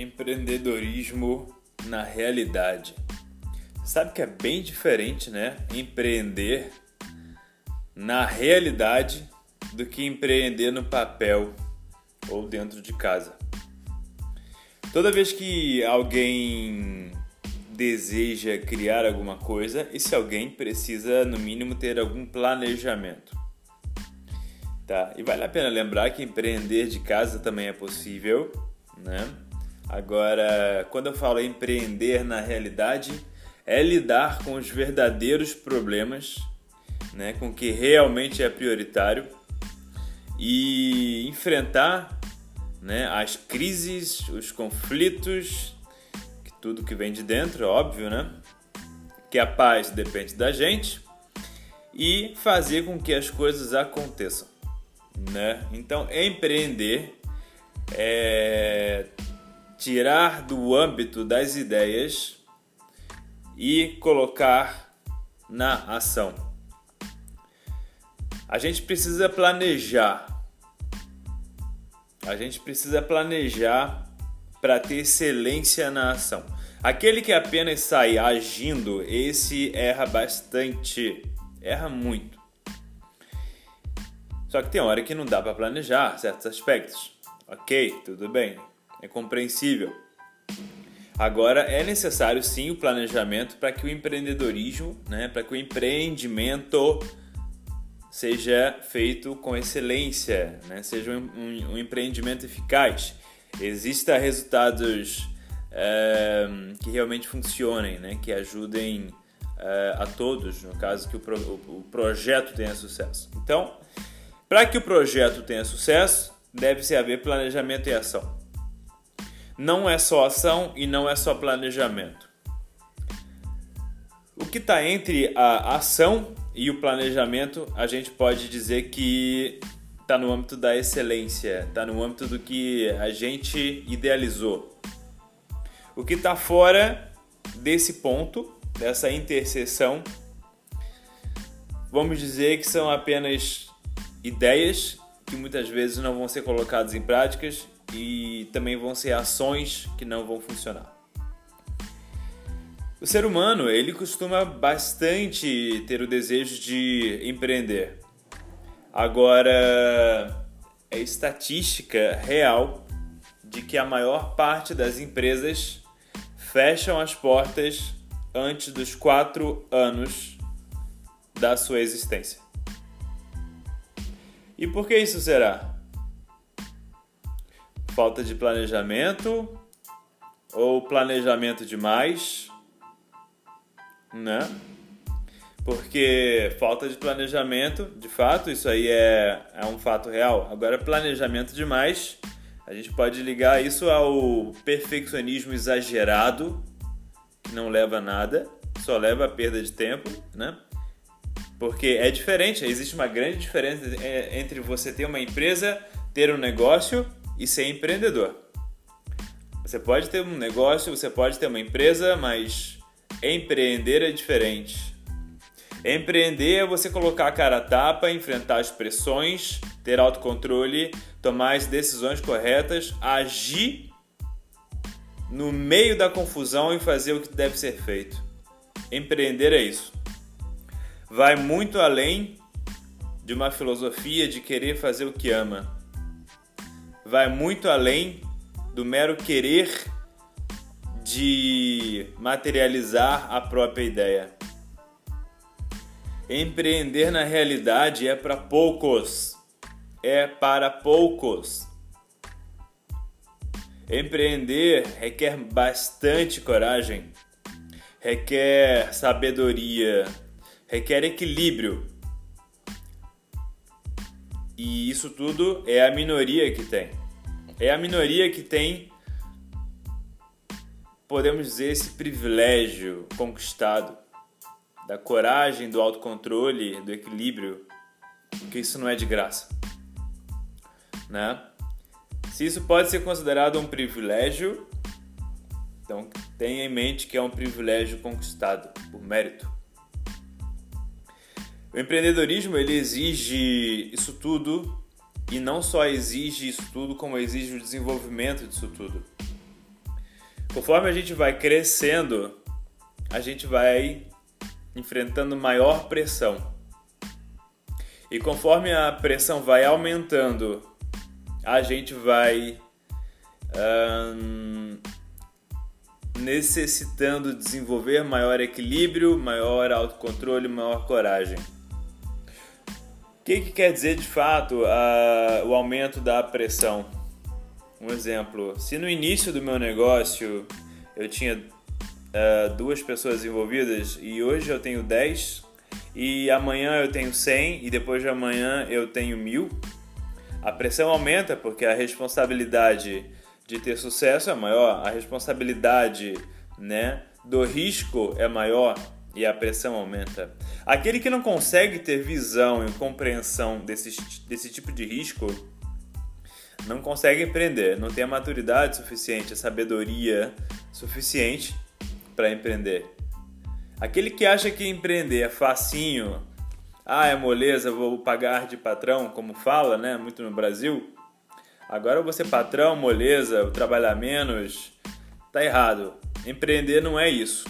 Empreendedorismo na realidade. Sabe que é bem diferente, né? Empreender na realidade do que empreender no papel ou dentro de casa. Toda vez que alguém deseja criar alguma coisa, esse alguém precisa, no mínimo, ter algum planejamento. Tá? E vale a pena lembrar que empreender de casa também é possível, né? Agora, quando eu falo empreender na realidade, é lidar com os verdadeiros problemas, né, com o que realmente é prioritário e enfrentar né, as crises, os conflitos, que tudo que vem de dentro, óbvio, né? Que a paz depende da gente e fazer com que as coisas aconteçam, né? Então, empreender é tirar do âmbito das ideias e colocar na ação. A gente precisa planejar. A gente precisa planejar para ter excelência na ação. Aquele que apenas sai agindo, esse erra bastante, erra muito. Só que tem hora que não dá para planejar certos aspectos. Ok, tudo bem é compreensível. Agora é necessário sim o planejamento para que o empreendedorismo, né, para que o empreendimento seja feito com excelência, né, seja um, um, um empreendimento eficaz, exista resultados é, que realmente funcionem, né, que ajudem é, a todos, no caso que o, pro, o projeto tenha sucesso. Então, para que o projeto tenha sucesso, deve-se haver planejamento e ação não é só ação e não é só planejamento. O que está entre a ação e o planejamento, a gente pode dizer que está no âmbito da excelência, está no âmbito do que a gente idealizou. O que está fora desse ponto, dessa interseção, vamos dizer que são apenas ideias que muitas vezes não vão ser colocadas em práticas e também vão ser ações que não vão funcionar. O ser humano, ele costuma bastante ter o desejo de empreender. Agora, é estatística real de que a maior parte das empresas fecham as portas antes dos quatro anos da sua existência. E por que isso será? Falta de planejamento ou planejamento demais, né? Porque falta de planejamento, de fato, isso aí é, é um fato real. Agora, planejamento demais, a gente pode ligar isso ao perfeccionismo exagerado, que não leva a nada, só leva a perda de tempo, né? Porque é diferente, existe uma grande diferença entre você ter uma empresa, ter um negócio e ser empreendedor. Você pode ter um negócio, você pode ter uma empresa, mas empreender é diferente. Empreender é você colocar a cara a tapa, enfrentar as pressões, ter autocontrole, tomar as decisões corretas, agir no meio da confusão e fazer o que deve ser feito. Empreender é isso. Vai muito além de uma filosofia de querer fazer o que ama vai muito além do mero querer de materializar a própria ideia. Empreender na realidade é para poucos. É para poucos. Empreender requer bastante coragem, requer sabedoria, requer equilíbrio e isso tudo é a minoria que tem. É a minoria que tem, podemos dizer, esse privilégio conquistado da coragem, do autocontrole, do equilíbrio, porque isso não é de graça. Né? Se isso pode ser considerado um privilégio, então tenha em mente que é um privilégio conquistado por mérito. O empreendedorismo ele exige isso tudo e não só exige isso tudo, como exige o desenvolvimento disso tudo. Conforme a gente vai crescendo, a gente vai enfrentando maior pressão. E conforme a pressão vai aumentando, a gente vai hum, necessitando desenvolver maior equilíbrio, maior autocontrole, maior coragem. Que, que quer dizer de fato o aumento da pressão? Um exemplo: se no início do meu negócio eu tinha uh, duas pessoas envolvidas e hoje eu tenho 10 e amanhã eu tenho 100 e depois de amanhã eu tenho mil, a pressão aumenta porque a responsabilidade de ter sucesso é maior, a responsabilidade né, do risco é maior e a pressão aumenta. Aquele que não consegue ter visão e compreensão desse, desse tipo de risco não consegue empreender, não tem a maturidade suficiente, a sabedoria suficiente para empreender. Aquele que acha que empreender é facinho, ah, é moleza, vou pagar de patrão, como fala, né, muito no Brasil, Agora você patrão, moleza, trabalhar menos, tá errado. Empreender não é isso.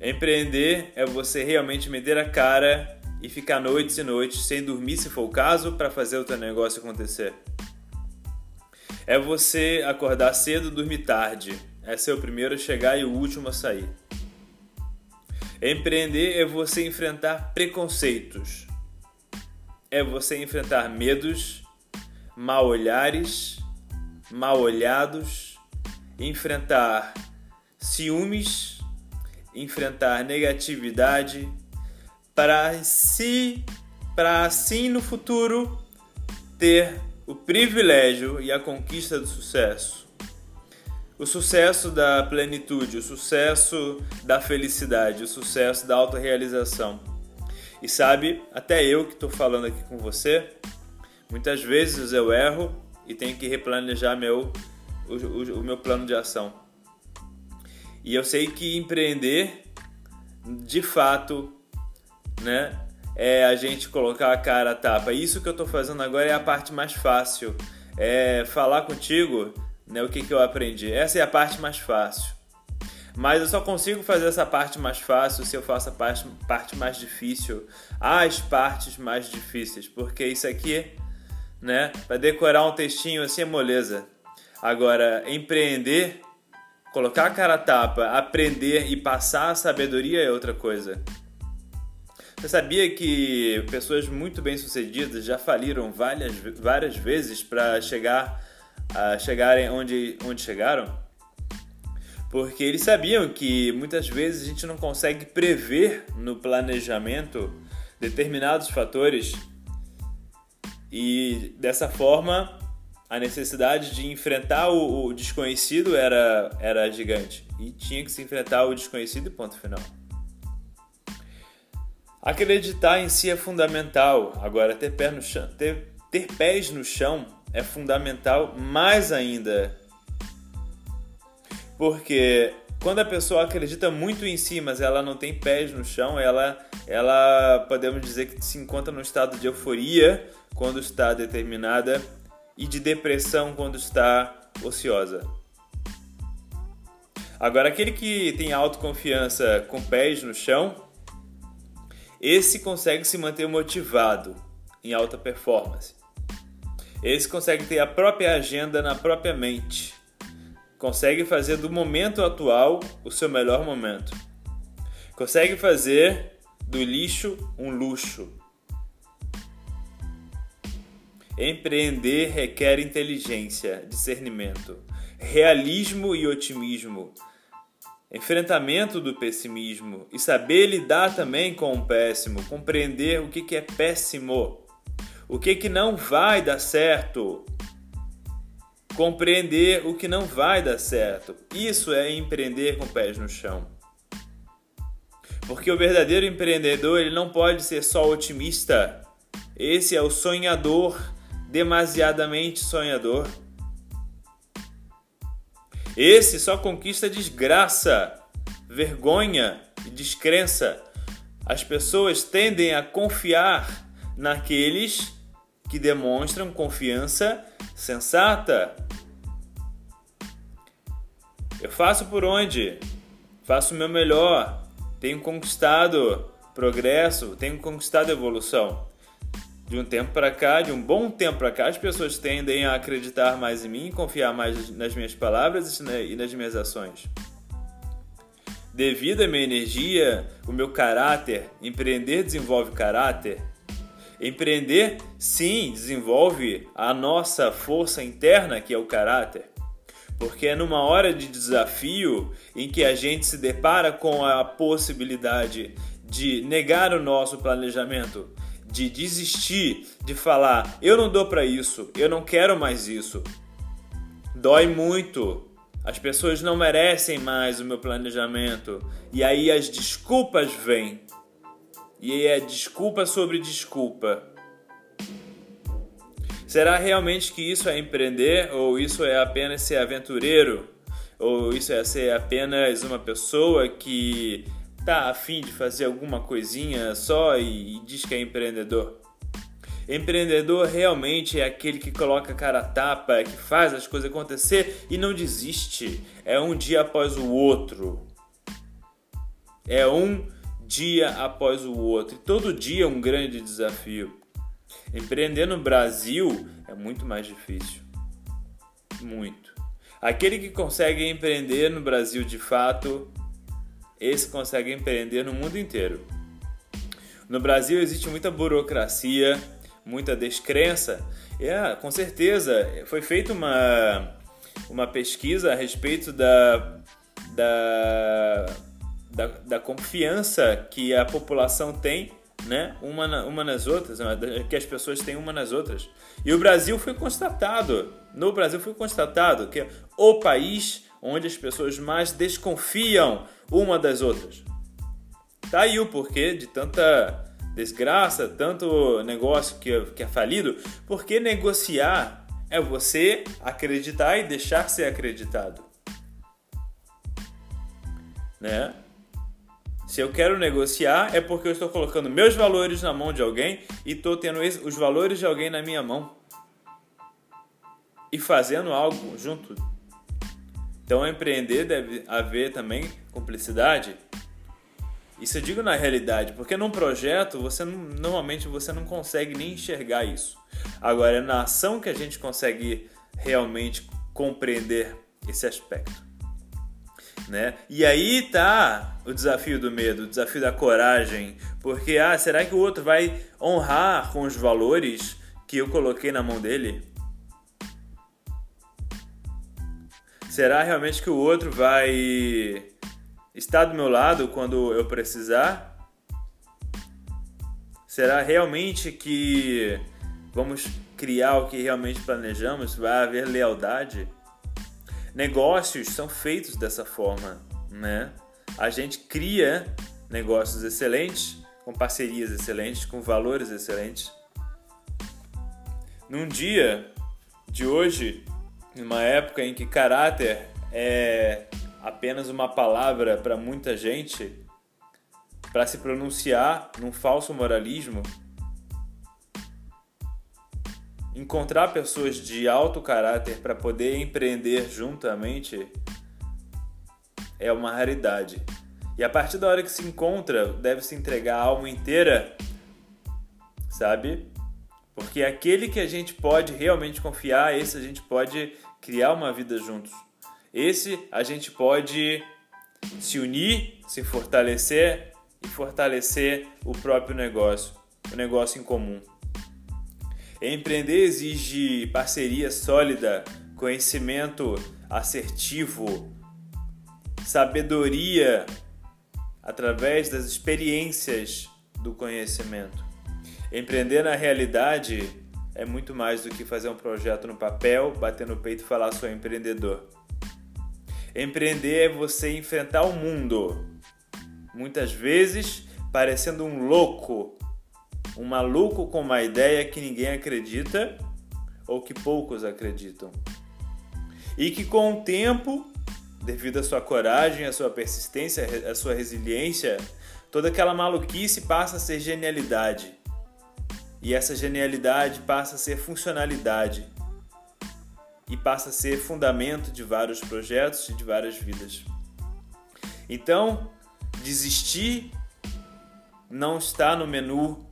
Empreender é você realmente meter a cara e ficar noites e noites sem dormir, se for o caso, para fazer o teu negócio acontecer. É você acordar cedo, dormir tarde. É ser o primeiro a chegar e o último a sair. Empreender é você enfrentar preconceitos. É você enfrentar medos mal olhares, mal olhados, enfrentar ciúmes, enfrentar negatividade, para si, para assim no futuro ter o privilégio e a conquista do sucesso. O sucesso da plenitude, o sucesso da felicidade, o sucesso da autorrealização. E sabe, até eu que estou falando aqui com você, Muitas vezes eu erro e tenho que replanejar meu, o, o, o meu plano de ação. E eu sei que empreender, de fato, né, é a gente colocar a cara a tapa. Isso que eu estou fazendo agora é a parte mais fácil. É falar contigo né, o que, que eu aprendi. Essa é a parte mais fácil. Mas eu só consigo fazer essa parte mais fácil se eu faço a parte, parte mais difícil, as partes mais difíceis, porque isso aqui né? Para decorar um textinho assim é moleza. Agora, empreender, colocar a cara a tapa, aprender e passar a sabedoria é outra coisa. Você sabia que pessoas muito bem sucedidas já faliram várias, várias vezes para chegar a chegarem onde, onde chegaram? Porque eles sabiam que muitas vezes a gente não consegue prever no planejamento determinados fatores e dessa forma, a necessidade de enfrentar o, o desconhecido era, era gigante. E tinha que se enfrentar o desconhecido e ponto final. Acreditar em si é fundamental. Agora, ter, pé no chão, ter, ter pés no chão é fundamental mais ainda. Porque quando a pessoa acredita muito em si, mas ela não tem pés no chão, ela, ela podemos dizer que se encontra num estado de euforia quando está determinada e de depressão quando está ociosa. Agora, aquele que tem autoconfiança com pés no chão, esse consegue se manter motivado em alta performance. Esse consegue ter a própria agenda na própria mente. Consegue fazer do momento atual o seu melhor momento. Consegue fazer do lixo um luxo. Empreender requer inteligência, discernimento, realismo e otimismo, enfrentamento do pessimismo e saber lidar também com o péssimo, compreender o que é péssimo, o que, que não vai dar certo, compreender o que não vai dar certo. Isso é empreender com pés no chão. Porque o verdadeiro empreendedor ele não pode ser só otimista. Esse é o sonhador demasiadamente sonhador. Esse só conquista desgraça, vergonha e descrença. As pessoas tendem a confiar naqueles que demonstram confiança sensata. Eu faço por onde? Faço o meu melhor. Tenho conquistado progresso, tenho conquistado evolução. De um tempo para cá, de um bom tempo para cá, as pessoas tendem a acreditar mais em mim, confiar mais nas minhas palavras e nas minhas ações. Devido à minha energia, o meu caráter, empreender desenvolve caráter. Empreender, sim, desenvolve a nossa força interna, que é o caráter. Porque é numa hora de desafio em que a gente se depara com a possibilidade de negar o nosso planejamento, de desistir, de falar: eu não dou para isso, eu não quero mais isso. Dói muito, as pessoas não merecem mais o meu planejamento. E aí as desculpas vêm. E é desculpa sobre desculpa. Será realmente que isso é empreender ou isso é apenas ser aventureiro? Ou isso é ser apenas uma pessoa que tá afim de fazer alguma coisinha só e, e diz que é empreendedor? Empreendedor realmente é aquele que coloca a cara a tapa, que faz as coisas acontecer e não desiste. É um dia após o outro. É um dia após o outro. E todo dia é um grande desafio. Empreender no Brasil é muito mais difícil. Muito. Aquele que consegue empreender no Brasil de fato, esse consegue empreender no mundo inteiro. No Brasil existe muita burocracia, muita descrença. É, com certeza, foi feita uma, uma pesquisa a respeito da, da, da, da confiança que a população tem né, uma, na, uma nas outras, que as pessoas têm uma nas outras. E o Brasil foi constatado, no Brasil foi constatado que é o país onde as pessoas mais desconfiam uma das outras. Tá aí o porquê de tanta desgraça, tanto negócio que, que é falido, porque negociar é você acreditar e deixar ser acreditado. Né? Se eu quero negociar, é porque eu estou colocando meus valores na mão de alguém e estou tendo os valores de alguém na minha mão. E fazendo algo junto. Então, empreender deve haver também cumplicidade, isso eu digo na realidade, porque num projeto você normalmente você não consegue nem enxergar isso. Agora é na ação que a gente consegue realmente compreender esse aspecto. Né? E aí tá o desafio do medo, o desafio da coragem, porque ah, será que o outro vai honrar com os valores que eu coloquei na mão dele? Será realmente que o outro vai Está do meu lado quando eu precisar? Será realmente que vamos criar o que realmente planejamos? Vai haver lealdade? Negócios são feitos dessa forma, né? A gente cria negócios excelentes, com parcerias excelentes, com valores excelentes. Num dia de hoje, numa época em que caráter é apenas uma palavra para muita gente, para se pronunciar num falso moralismo, encontrar pessoas de alto caráter para poder empreender juntamente é uma raridade. E a partir da hora que se encontra, deve se entregar a alma inteira, sabe? Porque aquele que a gente pode realmente confiar, esse a gente pode criar uma vida juntos. Esse a gente pode se unir, se fortalecer e fortalecer o próprio negócio, o negócio em comum. Empreender exige parceria sólida, conhecimento assertivo, sabedoria através das experiências do conhecimento. Empreender na realidade é muito mais do que fazer um projeto no papel, bater no peito e falar sou empreendedor. Empreender é você enfrentar o mundo, muitas vezes parecendo um louco, um maluco com uma ideia que ninguém acredita ou que poucos acreditam. E que com o tempo, devido à sua coragem, à sua persistência, à sua resiliência, toda aquela maluquice passa a ser genialidade. E essa genialidade passa a ser funcionalidade. e passa a ser fundamento de vários projetos e de várias vidas. Então, desistir não está no menu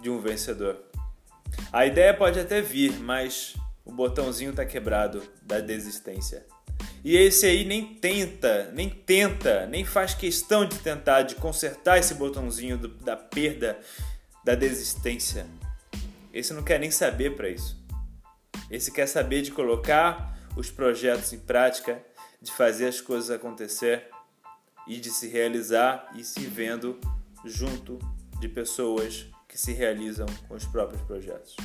de um vencedor. A ideia pode até vir, mas o botãozinho está quebrado da desistência. E esse aí nem tenta, nem tenta, nem faz questão de tentar de consertar esse botãozinho do, da perda, da desistência. Esse não quer nem saber para isso. Esse quer saber de colocar os projetos em prática, de fazer as coisas acontecer e de se realizar e se vendo junto de pessoas que se realizam com os próprios projetos.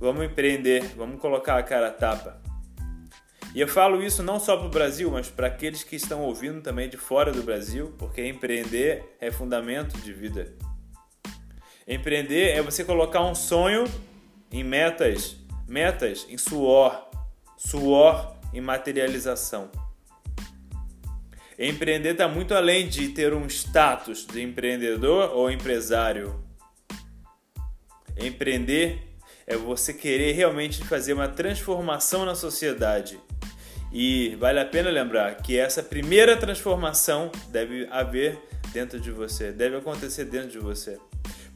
Vamos empreender, vamos colocar a cara a tapa. E eu falo isso não só para o Brasil, mas para aqueles que estão ouvindo também de fora do Brasil, porque empreender é fundamento de vida. Empreender é você colocar um sonho em metas, metas em suor, suor em materialização. Empreender está muito além de ter um status de empreendedor ou empresário. Empreender é você querer realmente fazer uma transformação na sociedade. E vale a pena lembrar que essa primeira transformação deve haver dentro de você, deve acontecer dentro de você.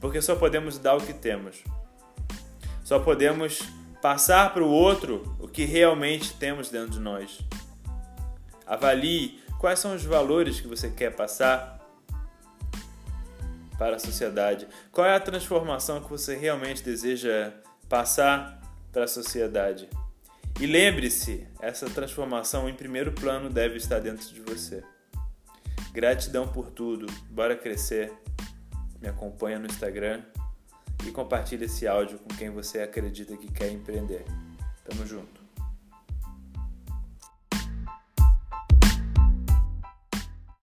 Porque só podemos dar o que temos. Só podemos passar para o outro o que realmente temos dentro de nós. Avalie quais são os valores que você quer passar para a sociedade. Qual é a transformação que você realmente deseja passar para a sociedade? E lembre-se, essa transformação em primeiro plano deve estar dentro de você. Gratidão por tudo. Bora crescer. Me acompanha no Instagram e compartilhe esse áudio com quem você acredita que quer empreender. Tamo junto.